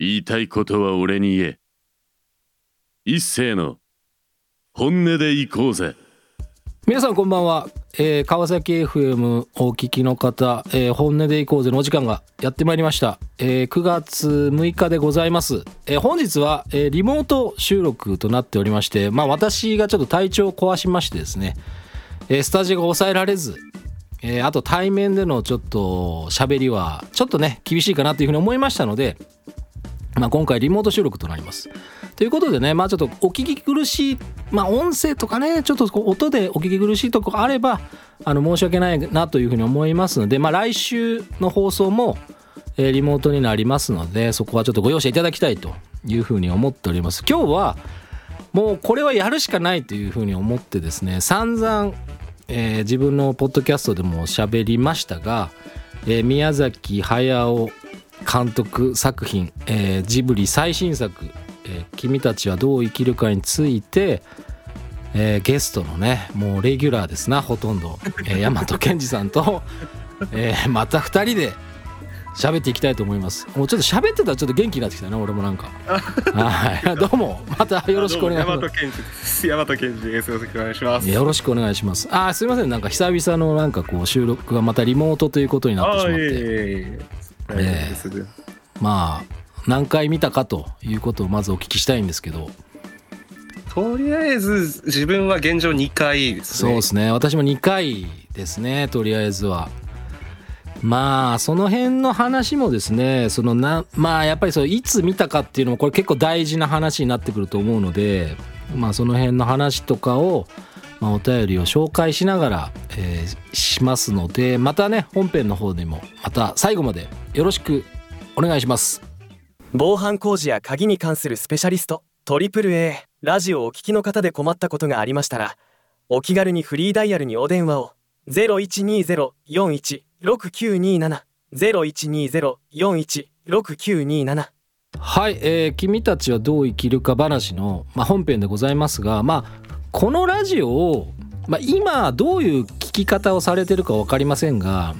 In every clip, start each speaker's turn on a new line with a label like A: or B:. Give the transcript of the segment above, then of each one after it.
A: 言いたいことは俺に言え。一斉の本音で行こうぜ。
B: 皆さんこんばんは、えー川崎 FM お聞きの方、えー本音でいこうぜのお時間がやってまいりました、えー9月6日でございます、えー本日は、えーリモート収録となっておりましてまあ私がちょっと体調を壊しましてですね、えースタジオが抑えられず。えーあと対面でのちょっと喋りはちょっとね厳しいかなというふうに思いましたので、まあ、今回リモート収録となります。ということでねまあちょっとお聞き苦しいまあ音声とかねちょっと音でお聞き苦しいとこあればあの申し訳ないなというふうに思いますので、まあ、来週の放送も、えーリモートになりますのでそこはちょっとご容赦いただきたいというふうに思っております。今日はもうこれはやるしかないというふうに思ってですね散々えー自分のポッドキャストでも喋りましたが、えー宮崎駿監督作品、えージブリ最新作、えー君たちはどう生きるか」について、えーゲストのねもうレギュラーですなほとんど、えー、大和健二さんと、えーまた2人で喋っていきたいと思います。もうちょっと喋ってたらちょっと元気になってきたね俺もなんか。はい。どうもまたよろしくお願いします。
C: 大和健二です。よろしくお願いします。
B: よろしくお願いします。あーすみません。なんか久々のなんかこう収録がまたリモートということになってしまって、
C: えいえいえ大丈夫です
B: まあ何回見たかということをまずお聞きしたいんですけど、
C: とりあえず自分は現状2回ですね。
B: そうですね私も2回ですねとりあえずは。まあその辺の話もですねそのなまあやっぱりそういつ見たかっていうのもこれ結構大事な話になってくると思うのでまあその辺の話とかを、まあ、お便りを紹介しながら、えーしますのでまたね本編の方でもまた最後までよろしくお願いします。
D: 防犯工事や鍵に関するスペシャリストトリプル a ラジオをお聞きの方で困ったことがありましたらお気軽にフリーダイヤルにお電話を0120-416927 0120-416927
B: はい、えー君たちはどう生きるか話の、まあ、本編でございますが、まあ、このラジオを、まあ、今どういう聞き方をされてるか分かりませんが、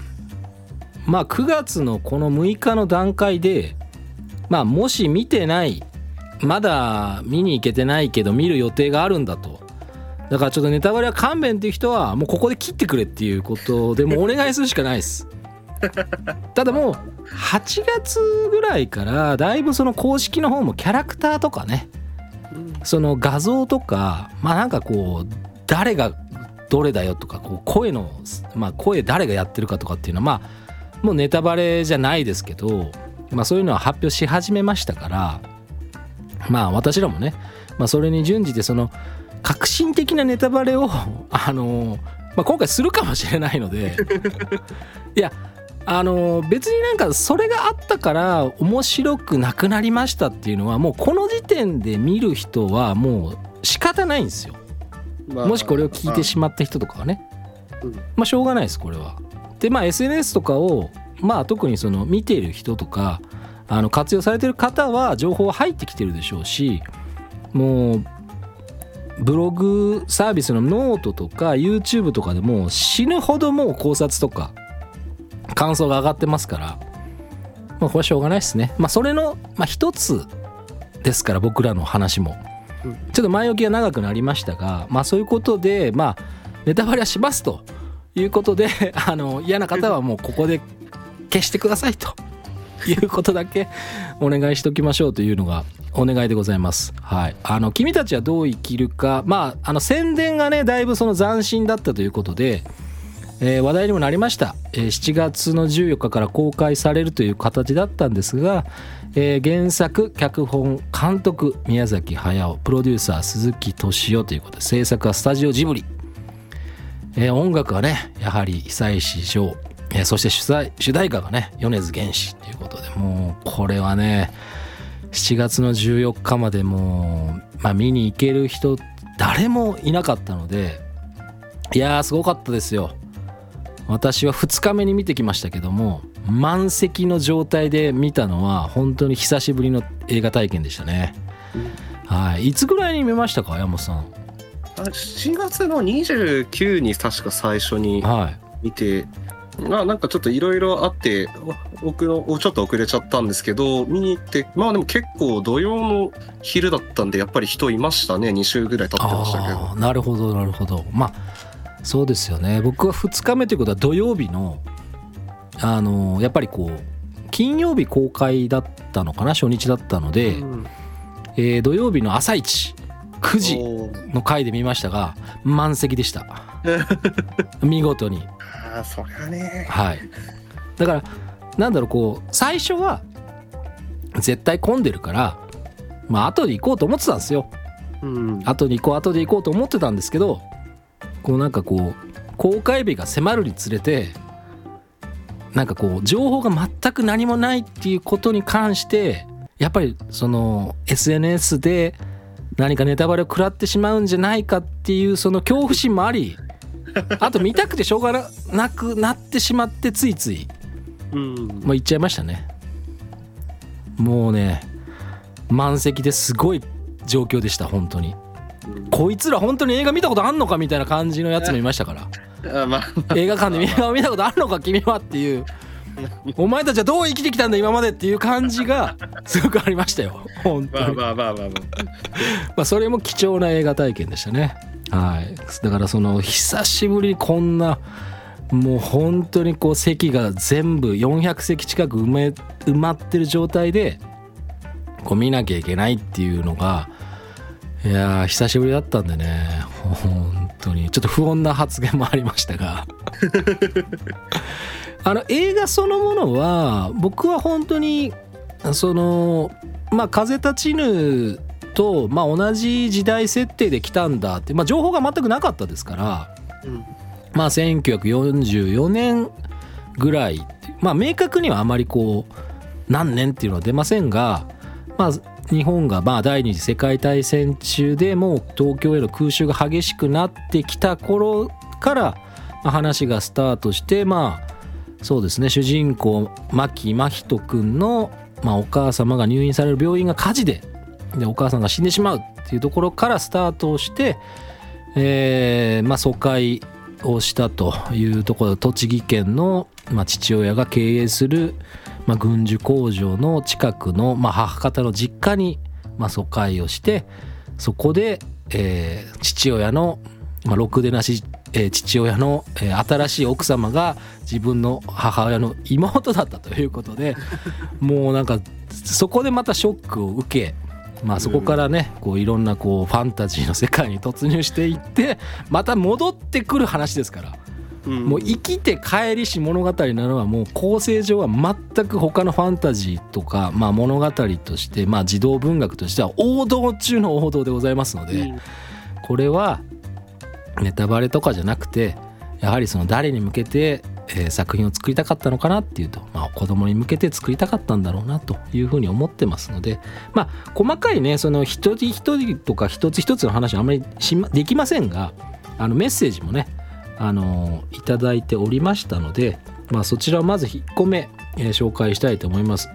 B: まあ、9月のこの6日の段階で、まあ、もし見てないまだ見に行けてないけど見る予定があるんだとだからちょっとネタバレは勘弁っていう人はもうここで切ってくれっていうことでもうお願いするしかないです。ただもう8月ぐらいからだいぶその公式の方もキャラクターとかねその画像とかまあなんかこう誰がどれだよとかこう声のまあ声誰がやってるかとかっていうのはまあもうネタバレじゃないですけどまあそういうのは発表し始めましたからまあ私らもねまあそれに準じてその革新的なネタバレをあのまあ今回するかもしれないので いやあの別になんかそれがあったから面白くなくなりましたっていうのはもうこの時点で見る人はもう仕方ないんですよ。
C: まあ
B: もしこれを聞いてしまった人とかはね。
C: うん。
B: まあしょうがないですこれは。でまあ SNS とかをまあ特にその見ている人とかあの活用されてる方は情報は入ってきてるでしょうしもうブログサービスのノートとか YouTube とかでも死ぬほどもう考察とか感想が上がってますからまあこれはしょうがないですね。まあそれの、まあ、一つですから僕らの話も。
C: うん。
B: ちょっと前置きが長くなりましたがまあそういうことでまあネタバレはしますと。いうことで あの嫌な方はもうここで消してくださいと。いうことだけお願いしておきましょうというのがお願いでございます。はい、あの君たちはどう生きるか。まああの宣伝がねだいぶその斬新だったということで、えー話題にもなりました、えー7月の14日から公開されるという形だったんですが、えー原作脚本監督宮崎駿プロデューサー鈴木敏夫ということで制作はスタジオジブリ、えー音楽はねやはり久石譲、えーそして主題主題歌がね米津玄師ということでもうこれはね7月の14日までもう、まあ、見に行ける人誰もいなかったのでいやーすごかったですよ。私は2日目に見てきましたけども満席の状態で見たのは本当に久しぶりの映画体験でしたね、はい。いつぐらいに見ましたか山本さん？
C: あ7月の29に確か最初に
B: は
C: 見てまあなんかちょっといろいろあって、お僕のちょっと遅れちゃったんですけど、見に行って、まあでも結構土曜の昼だったんで、やっぱり人いましたね。2週ぐらい経ってましたけど。
B: なるほどなるほど。まあそうですよね。僕は2日目ということは土曜日のあのやっぱりこう金曜日公開だったのかな初日だったので、
C: うん。
B: えー土曜日の朝一9時の回で見ましたが満席でした。見事に。
C: ああ、そりゃね。
B: はい。だからなんだろうこう最初は絶対混んでるからまあ後で行こうと思ってたんですよ。
C: うん。
B: 後に行こう後で行こうと思ってたんですけどこうなんかこう公開日が迫るにつれてなんかこう情報が全く何もないっていうことに関してやっぱりその SNS で何かネタバレを食らってしまうんじゃないかっていうその恐怖心もあり あと見たくてしょうがななくなってしまってついつい
C: うん。
B: もう行っちゃいましたねもうね満席ですごい状況でした本当にこいつら本当に映画見たことあんのかみたいな感じのやつもいましたから。映画館で映画を見たことあるのか君はっていう。お前たちはどう生きてきたんだ今までっていう感じがすごくありましたよ。本当に。
C: まあまあまあまあまあ。
B: まあそれも貴重な映画体験でしたね。はい。だからその久しぶりにこんなもう本当にこう席が全部400席近く埋め埋まってる状態でこう見なきゃいけないっていうのがいやー久しぶりだったんでね。本当に。ちょっと不穏な発言もありましたが。あの映画そのものは僕は本当にそのまあ「風立ちぬ」と、まあ、同じ時代設定で来たんだって、まあ、情報が全くなかったですから、
C: うん。
B: まあ、1944年ぐらいまあ明確にはあまりこう何年っていうのは出ませんが、まあ、日本がまあ第二次世界大戦中でもう東京への空襲が激しくなってきた頃から話がスタートしてまあそうですね主人公牧真人君の、まあ、お母様が入院される病院が火事ででお母さんが死んでしまうっていうところからスタートをして、えまあ、疎開をしたというところ栃木県の、まあ、父親が経営する、まあ、軍需工場の近くの、まあ、母方の実家に、まあ、疎開をしてそこで、えー父親の、まあ、ろくでなし、えー父親の、えー新しい奥様が自分の母親の妹だったということで もうなんかそこでまたショックを受けまあそこからねこういろんなこうファンタジーの世界に突入していってまた戻ってくる話ですから。
C: うん
B: もう生きて帰りし物語なのはもう構成上は全く他のファンタジーとかまあ物語としてまあ児童文学としては王道中の王道でございますので
C: うん。
B: これはネタバレとかじゃなくてやはりその誰に向けて、えー作品を作りたかったのかなっていうと、まあ、子供に向けて作りたかったんだろうなというふうに思ってますのでまあ細かいねその一人一人とか一つ一つの話はあまりしまできませんがあのメッセージもねあのいただいておりましたので、まあ、そちらをまず1個目、えー紹介したいと思います。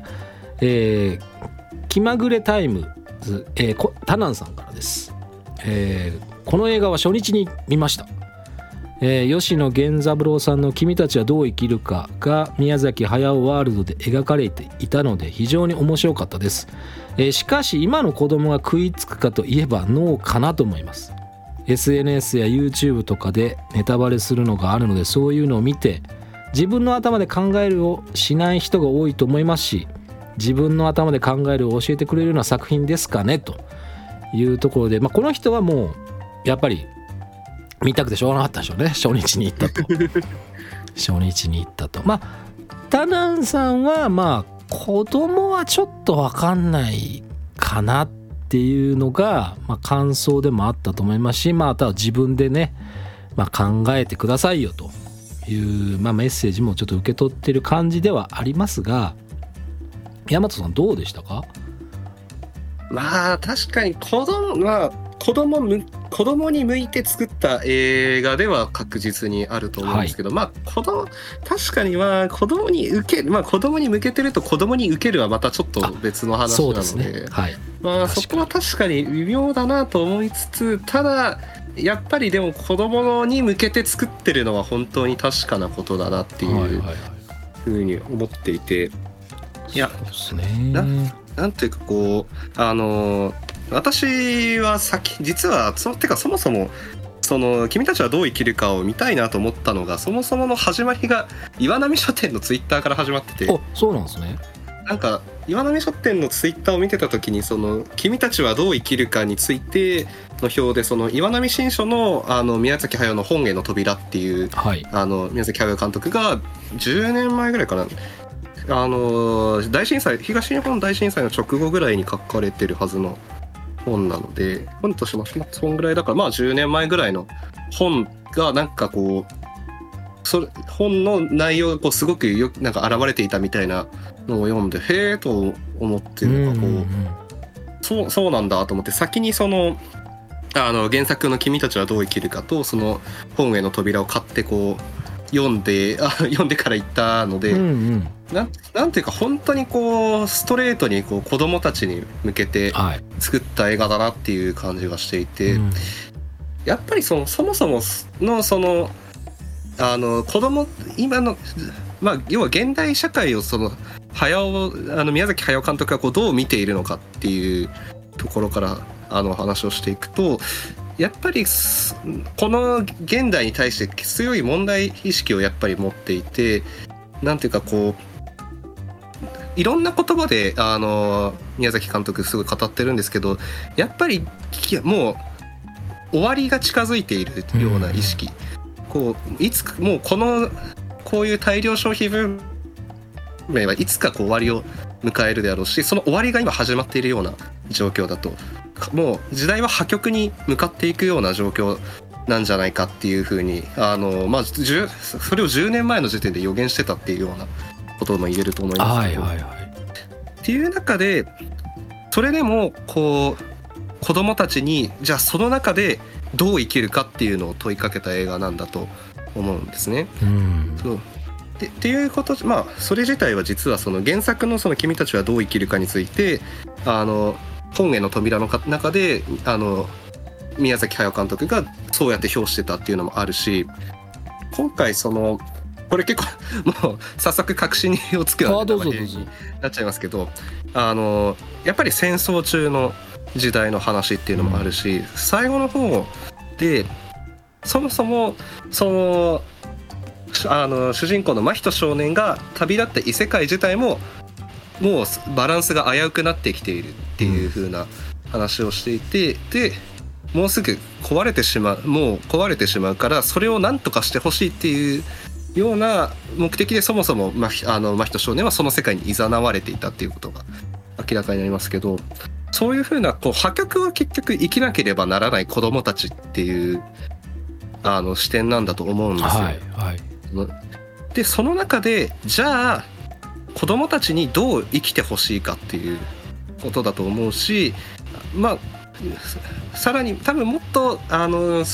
B: えー気まぐれタイムズ、えータナンさんからです。えーこの映画は初日に見ました、えー吉野源三郎さんの「君たちはどう生きるか」が宮崎駿ワールドで描かれていたので非常に面白かったです、えーしかし今の子供が食いつくかといえばノーかなと思います SNS や YouTube とかでネタバレするのがあるのでそういうのを見て自分の頭で考えるをしない人が多いと思いますし自分の頭で考えるを教えてくれるような作品ですかねというところで、まあ、この人はもうやっぱり見たくてしょうがなかったでしょうね。初日に行ったと。初日に行ったと。まあタナンさんはまあ子供はちょっと分かんないかなってっていうのが、まあ、感想でもあったと思いますしまああとは自分でね、まあ、考えてくださいよという、まあ、メッセージもちょっと受け取ってる感じではありますが大和さんどうでしたか？
C: まあ確かに子供まあ子供向子供に向いて作った映画では確実にあると思うんですけど、まあ子供確かにまあ子供に受けるまあ子供に向けてると子供に受けるはまたちょっと別の話なので
B: ね。はい。
C: まあそこは確かに微妙だなと思いつつただやっぱりでも子供に向けて作ってるのは本当に確かなことだなっていう
B: はいはいはい。
C: ふうに思っていて。いや
B: そうですね。
C: ななんていうかこうあの私は先実はそてかそもそもその君たちはどう生きるかを見たいなと思ったのがそもそもの始まりが岩波書店のツイッターから始まってて。
B: あそうなんですね。
C: なんか岩波書店のツイッターを見てた時にその「君たちはどう生きるか」についての表でその岩波新書のあの宮崎駿の「本への扉」っていう
B: はい。
C: あの宮崎駿監督が10年前ぐらいかな。あの大震災東日本大震災の直後ぐらいに書かれてるはずの本なので本としますそんぐらいだからまあ10年前ぐらいの本がなんかこうそれ本の内容がこうすごくよなんか現れていたみたいなのを読んでへえと思ってなんかこう、
B: うんうんうん。
C: そうそうなんだと思って先にそのあの原作の「君たちはどう生きるか」とその本への扉を買ってこう読んであ 読んでから行ったので、
B: うんうん。
C: なんなんていうか本当にこうストレートにこう子供たちに向けて
B: はい。
C: 作った映画だなっていう感じがしていて、
B: うん。
C: やっぱりそのそもそものそのあの子供今のまあ要は現代社会をその駿あの宮崎駿監督がこうどう見ているのかっていうところからあの話をしていくとやっぱりこの現代に対して強い問題意識をやっぱり持っていてなんていうかこういろんな言葉であの宮崎監督すごい語ってるんですけどやっぱりもう終わりが近づいているような意識、こういつもうこのこういう大量消費分娩はいつかこう終わりを迎えるであろうしその終わりが今始まっているような状況だともう時代は破局に向かっていくような状況なんじゃないかっていうふうにあの、まあ、それを10年前の時点で予言してたっていうようなことも言えると思いますけど、
B: はいはいはい。
C: っていう中でそれでもこう子供たちにじゃあその中でどう生きるかっていうのを問いかけた映画なんだと思うんですね。
B: うん。
C: そう。でっていうことまあそれ自体は実はその原作の「その君たちはどう生きるか」についてあの本への扉のか中であの宮崎駿監督がそうやって評してたっていうのもあるし今回そのこれ結構 もう早速確信をつくようなっちゃいますけどあのやっぱり戦争中の時代の話っていうのもあるし、最後の方でそもそもそのあの主人公の真人少年が旅立った異世界自体ももうバランスが危うくなってきているっていう風な話をしていてでもうすぐ壊れてしまうもう壊れてしまうからそれを何とかしてほしいっていうような目的でそもそもまあの真人少年はその世界に誘われていたっていうことが明らかになりますけどそういうふうなこう破局は結局生きなければならない子供たちっていうあの視点なんだと思うんですよ。
B: はいはい
C: でその中でじゃあ子供たちにどう生きてほしいかっていうことだと思うしまあさらに多分もっとあの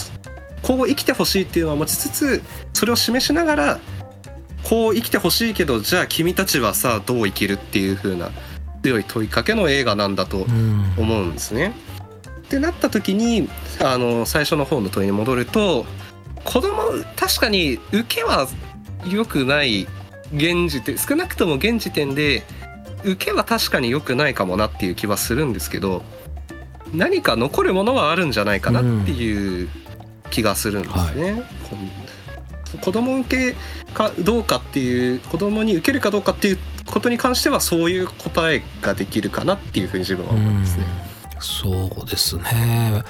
C: こう生きてほしいっていうのは持ちつつそれを示しながらこう生きてほしいけどじゃあ君たちはさどう生きるっていう風な強い問いかけの映画なんだと
B: うん
C: 思うんですね。ってなった時にあの最初の方の問いに戻ると子供確かに受けは良くない現時点少なくとも現時点で受けは確かに良くないかもなっていう気はするんですけど何か残るものはあるんじゃないかなっていう気がするんですね。こん子供受けかどうかっていう子供に受けるかどうかっていうことに関してはそういう答えができるかなっていうふうに自分は思いますね。
B: そうですね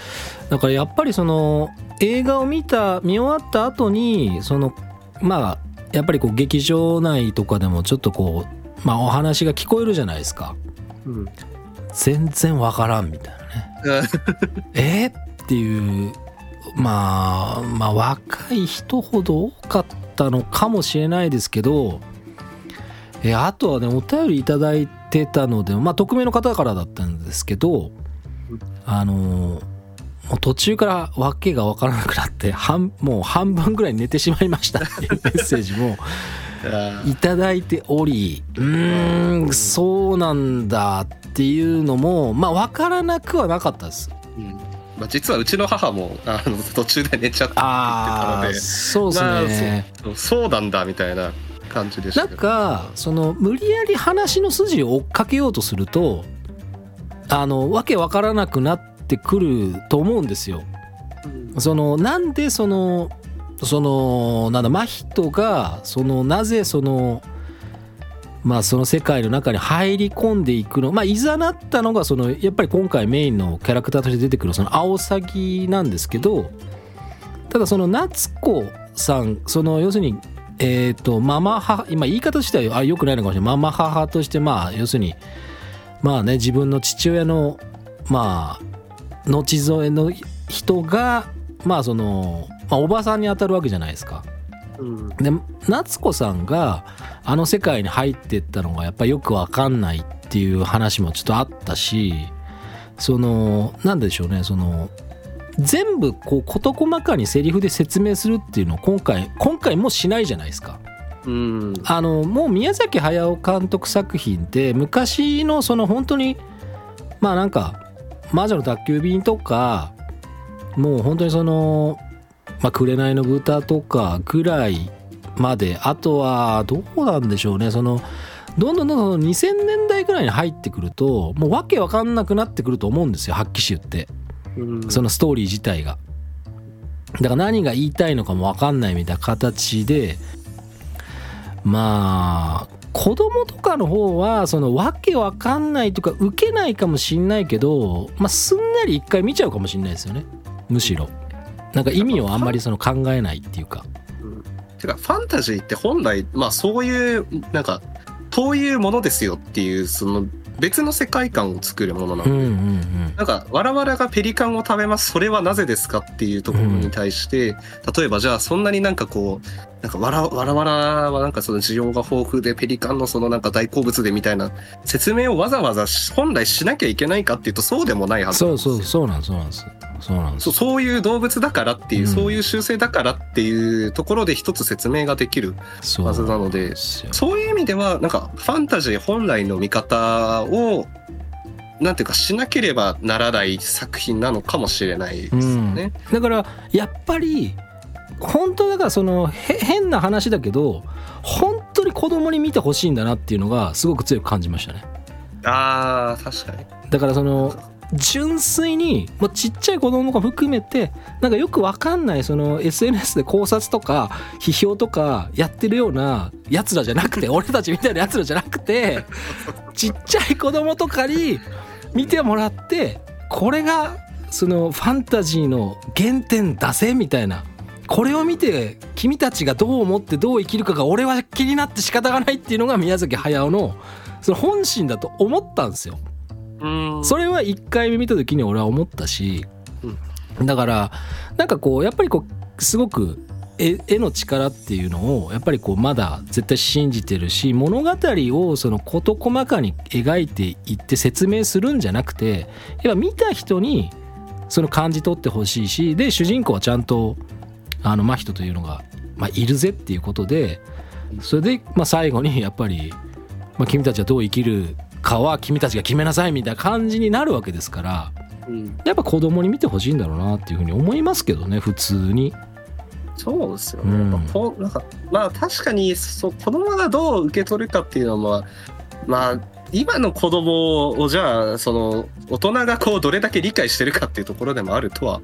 B: だからやっぱりその映画を見た見終わった後にそのまあやっぱりこう劇場内とかでもちょっとこうまあお話が聞こえるじゃないですか。
C: うん。
B: 全然わからんみたいなね。え？ーっていうまあまあ若い人ほど多かったのかもしれないですけどえあとはねお便りいただいてたのでまあ匿名の方からだったんですけどあのもう途中から訳が分からなくなって半もう半分ぐらい寝てしまいましたっていう メッセージもいただいておりうーんそうなんだっていうのもまあ分からなくはなかったです。
C: うん。まあ、実はうちの母もあの途中で寝ちゃって
B: ああ
C: 言って
B: そうですね、
C: まあそうなんだみたいな感じでした
B: なんかその無理やり話の筋を追っかけようとするとあのわけわからなくなってくると思うんですよ。
C: うん
B: そのなんでそのそのなんだ真人がそのなぜそのまあその世界の中に入り込んでいくのまあいざなったのがそのやっぱり今回メインのキャラクターとして出てくるそのアオサギなんですけどただその夏子さんその要するにえっ、とママ母今言い方としてはあ良くないのかもしれないママ母としてまあ要するにまあね自分の父親のまあ後添えの人がまあその、まあ、おばさんに当たるわけじゃないですか。
C: うん
B: で夏子さんがあの世界に入ってったのがやっぱりよくわかんないっていう話もちょっとあったしそのなんでしょうねその全部こう事細かにセリフで説明するっていうのを今回今回もしないじゃないですか。
C: うん
B: あのもう宮崎駿監督作品って昔のその本当にまあなんか「魔女の宅急便」とかもう本当にその「まあ、紅の豚」とかぐらいまであとはどうなんでしょうねそのどんどんどんどん2000年代ぐらいに入ってくるともうわけわかんなくなってくると思うんですよはっきし言って。
C: うん
B: そのストーリー自体が。だから何が言いたいのかも分かんないみたいな形でまあ子供とかの方はそのわけわかんないとか受けないかもしんないけど、まあ、すんなり一回見ちゃうかもしんないですよねむしろ。なんか意味をあんまりその考えないっていうか。
C: てかファンタジーって本来まあそういうなんかこういうものですよっていうその別の世界観を作るものなので、
B: うんうんうん。
C: なんかわらわらがペリカンを食べます。それはなぜですかっていうところに対して、例えばじゃあそんなになんかこうなんかわらわらわらはなんかその需要が豊富でペリカンのそのなんか大好物でみたいな説明をわざわざし本来しなきゃいけないかっていうとそうでもないはずな
B: そう
C: んですよ。
B: そうそうなんですそうなんですそうなんです。
C: そうそういう動物だからっていう、
B: うん。
C: そういう習性だからっていうところで一つ説明ができるはずなのでそういう意味ではなんかファンタジー本来の見方をなんていうかしなければならない作品なのかもしれないですよね。
B: だからやっぱり本当だからそのへ変な話だけど本当に子供に見てほしいんだなっていうのがすごく強く感じましたね。
C: あー確かに。
B: だからその純粋にもうちっちゃい子供とか含めてなんかよくわかんないその SNS で考察とか批評とかやってるようなやつらじゃなくて 俺たちみたいなやつらじゃなくてちっちゃい子供とかに見てもらってこれがそのファンタジーの原点出せみたいなこれを見て君たちがどう思ってどう生きるかが俺は気になって仕方がないっていうのが宮崎駿のその本心だと思ったんですよ。
C: うん。
B: それは1回目見た時に俺は思ったし、だからなんかこうやっぱりこうすごく絵絵の力っていうのをやっぱりこうまだ絶対信じてるし物語をその事細かに描いていって説明するんじゃなくてやっぱ見た人にその感じ取ってほしいしで主人公はちゃんとあの真人というのが、まあ、いるぜっていうことでそれで、まあ、最後にやっぱり、まあ、君たちはどう生きるかは君たちが決めなさいみたいな感じになるわけですから
C: うん
B: やっぱ子供に見てほしいんだろうなっていうふうに思いますけどね普通に。
C: そうですよね。
B: うん
C: まあこなんかまあ確かにそう子供がどう受け取るかっていうのはまあ今の子供をじゃあその大人がこうどれだけ理解してるかっていうところでもあるとは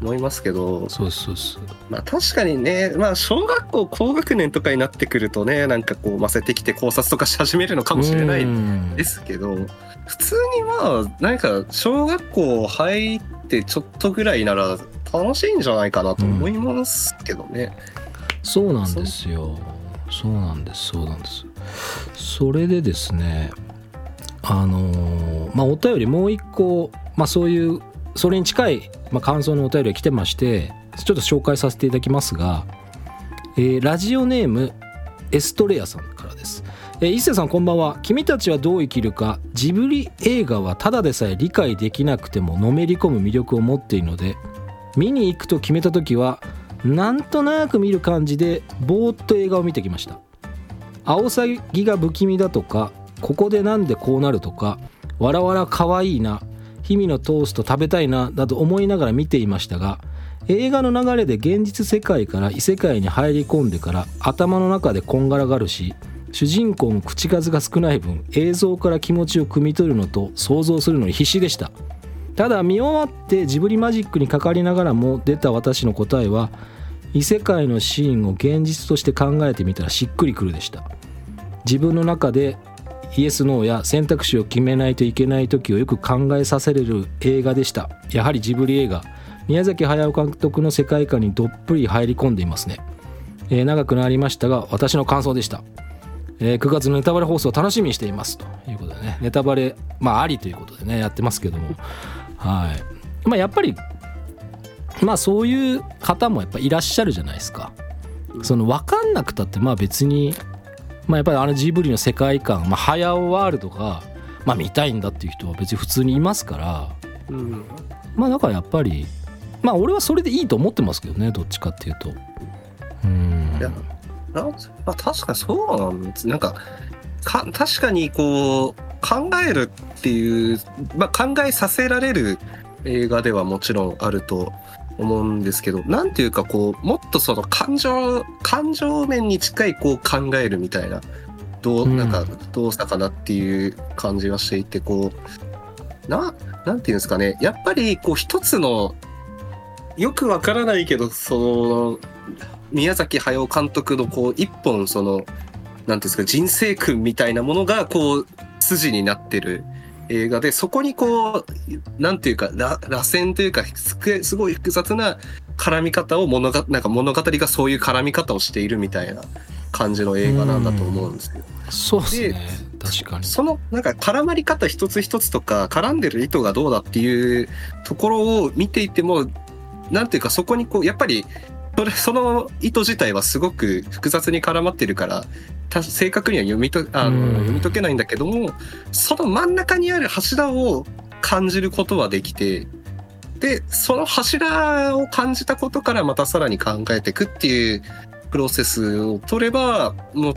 C: 思いますけど、
B: そうそうそう。
C: まあ確かにね、まあ小学校高学年とかになってくるとね、なんかこう、ませてきて考察とかし始めるのかもしれない
B: うん。
C: ですけど、普通にまあ、何か小学校入ってちょっとぐらいなら楽しいんじゃないかなと思いますけどね。
B: そうなんですよ。そうなんですそうなんです。それでですねあのーまあお便りもう一個まあそういうそれに近い、まあ、感想のお便りが来てましてちょっと紹介させていただきますが、えーラジオネームエストレアさんからです。えー、伊勢さんこんばんは君たちはどう生きるかジブリ映画はただでさえ理解できなくてものめり込む魅力を持っているので見に行くと決めた時はなんとなく見る感じでぼーっと映画を見てきましたアオサギが不気味だとかここでなんでこうなるとかわらわらかわいいな日々のトースト食べたいななど思いながら見ていましたが映画の流れで現実世界から異世界に入り込んでから頭の中でこんがらがるし主人公も口数が少ない分映像から気持ちを汲み取るのと想像するのに必死でした。ただ見終わってジブリマジックにかかりながらも出た私の答えは異世界のシーンを現実として考えてみたらしっくりくるでした。自分の中でイエス・ノーや選択肢を決めないといけない時をよく考えさせれる映画でした。やはりジブリ映画宮崎駿監督の世界観にどっぷり入り込んでいますね、えー、長くなりましたが私の感想でした。えー、9月のネタバレ放送を楽しみにしていますということでね。ネタバレまあありということでねやってますけども。はい。まあやっぱりまあそういう方もやっぱいらっしゃるじゃないですか。その分かんなくたってまあ別にまあやっぱりあのジブリの世界観まあ早尾ワールドがまあ見たいんだっていう人は別に普通にいますから、うん、まあだからやっぱりまあ俺はそれでいいと思ってますけどねどっちかっていうと。うん。
C: まあ、確かにそうなんです。なんかか確かにこう考えるっていう、まあ、考えさせられる映画ではもちろんあると思うんですけどなんていうかこうもっとその感情感情面に近いこう考えるみたいなどうなんかどうしたかなっていう感じがしていてこうななんていうんですかねやっぱりこう一つのよくわからないけどその宮崎駿監督のこう一本そのなんていうんですか人生訓みたいなものがこう筋になってる映画でそこにこうなんていうか螺旋というかすごい複雑な絡み方を物がなんか物語がそういう絡み方をしているみたいな感じの映画なんだと思うんですけど。
B: そうですね確かに
C: そのなんか絡まり方一つ一つとか絡んでる意図がどうだっていうところを見ていてもなんていうかそこにこうやっぱりそれその意図自体はすごく複雑に絡まってるから正確には読みとあの、読み解けないんだけどもその真ん中にある柱を感じることはできてでその柱を感じたことからまたさらに考えていくっていうプロセスを取ればもう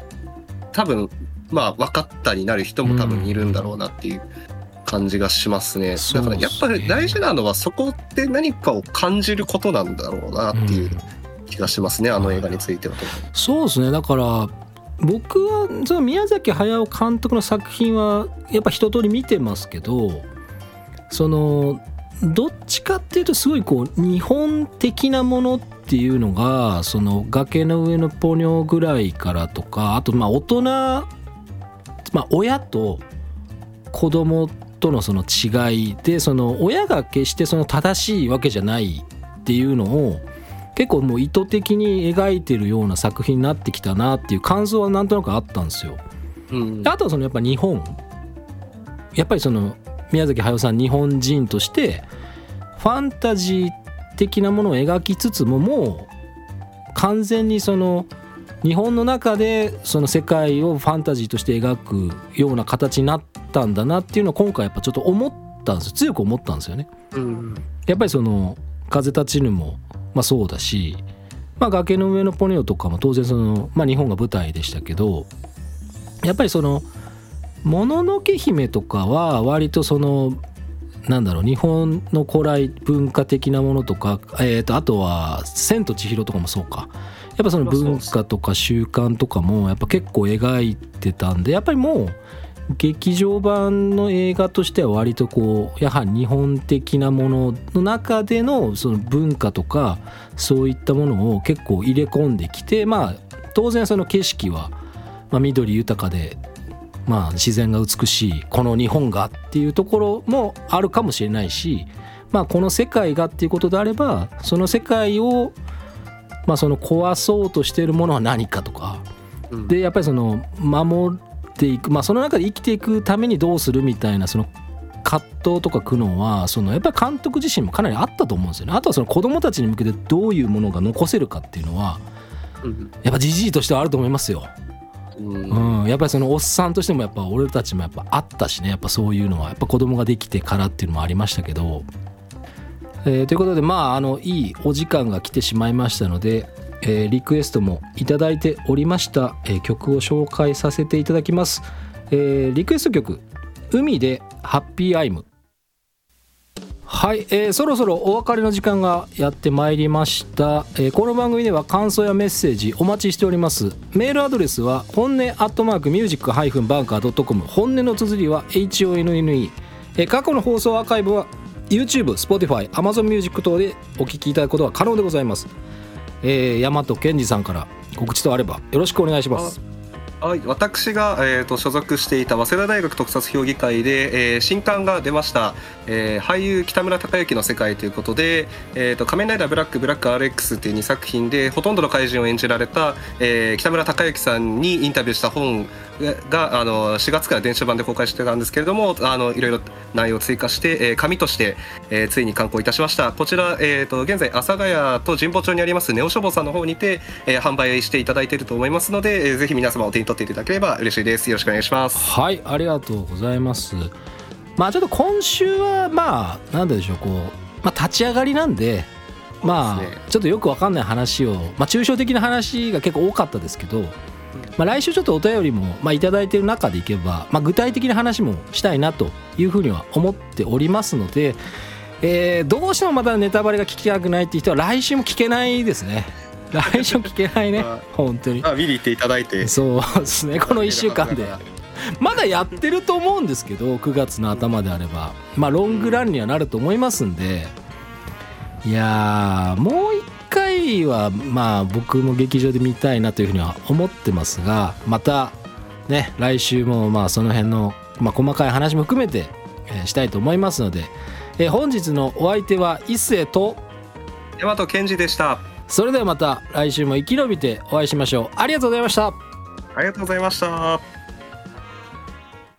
C: 多分まあ分かったになる人も多分いるんだろうなっていう感じがしますね。だからやっぱり大事なのはそこで何かを感じることなんだろうなっていう。気がしますねあの映画についてはと。
B: そうですねだから僕はその宮崎駿監督の作品はやっぱ一通り見てますけどそのどっちかっていうとすごいこう日本的なものっていうのがその崖の上のポニョぐらいからとかあとまあ大人まあ親と子供とのその違いでその親が決してその正しいわけじゃないっていうのを結構もう意図的に描いてるような作品になってきたなっていう感想はなんとなくあったんですよ。うん、あとはそのやっぱ日本やっぱりその宮崎駿さん日本人としてファンタジー的なものを描きつつももう完全にその日本の中でその世界をファンタジーとして描くような形になったんだなっていうのを今回やっぱちょっと思ったんですよ強く思ったんですよね。うん、やっぱりその「風立ちぬ」もまあ、そうだし、まあ、崖の上のポニョとかも当然その、まあ、日本が舞台でしたけどやっぱりその「もののけ姫」とかは割とそのなんだろう日本の古来文化的なものとか、えー、とあとは「千と千尋」とかもそうか。やっぱその文化とか習慣とかもやっぱ結構描いてたんでやっぱりもう劇場版の映画としては割とこうやはり日本的なものの中でのその文化とかそういったものを結構入れ込んできてまあ当然その景色はま緑豊かでまあ自然が美しいこの日本がっていうところもあるかもしれないしまあこの世界がっていうことであればその世界をまあその壊そうとしているものは何かとか。でやっぱりその守ていくまあその中で生きていくためにどうするみたいなその葛藤とか苦悩はそのやっぱり監督自身もかなりあったと思うんですよね。あとはその子供たちに向けてどういうものが残せるかっていうのはやっぱじじいとしてはあると思いますよ。うん、やっぱりそのおっさんとしてもやっぱ俺たちもやっぱあったしね。やっぱそういうのはやっぱ子供ができてからっていうのもありましたけど、えー、ということでまああのいいお時間が来てしまいましたのでえー、リクエストもいただいておりました、えー、曲を紹介させていただきます、えー、リクエスト曲「海でハッピーアイム」はい、えーそろそろお別れの時間がやってまいりました、えーこの番組では感想やメッセージお待ちしております。メールアドレスは本音アットマークミュージックハイフンバンカー .com 本音の綴りは HONNE、えー過去の放送アーカイブは YouTube、Spotify、Amazon Music 等でお聞きいただくことが可能でございます。えー、大和健二さんから告知とあればよろしくお願いします。
C: はい、私が、えー、と所属していた早稲田大学特撮評議会で、えー新刊が出ました、えー俳優北村隆之の世界ということで「えー、と仮面ライダーブラックブラック RX」という2作品でほとんどの怪人を演じられた、えー北村隆之さんにインタビューした本があの4月から電子版で公開してたんですけれどもあのいろいろ内容を追加して、えー紙として、えーついに刊行いたしました。こちら、えー、と現在阿佐ヶ谷と神保町にありますネオ書房さんの方にて、えー販売していただいていると思いますので、えーぜひ皆様お手に取っていただければ嬉しいです。よろしくお願いします。
B: はいありがとうございます。まあちょっと今週はまあなんでしょうこう、まあ、立ち上がりなんでまあちょっとよくわかんない話を、まあ、抽象的な話が結構多かったですけど、まあ、来週ちょっとお便りも、まあ、いただいてる中でいけば、まあ、具体的な話もしたいなというふうには思っておりますので、えーどうしてもまだネタバレが聞きたくないっていう人は来週も聞けないですね。来週も聞けないね。
C: あ
B: 本当に。
C: あ見に行っていただいて。
B: そうですね。この1週間で まだやってると思うんですけど9月の頭であれば。まあロングランにはなると思いますんで。いやーもう一回はまあ僕も劇場で見たいなというふうには思ってますがまたね来週もまあその辺の、まあ、細かい話も含めて、えーしたいと思いますので、えー本日のお相手は一星と
C: 大和健二でした。
B: それではまた来週も生き延びてお会いしましょう。ありがとうございました。
C: ありがとうございました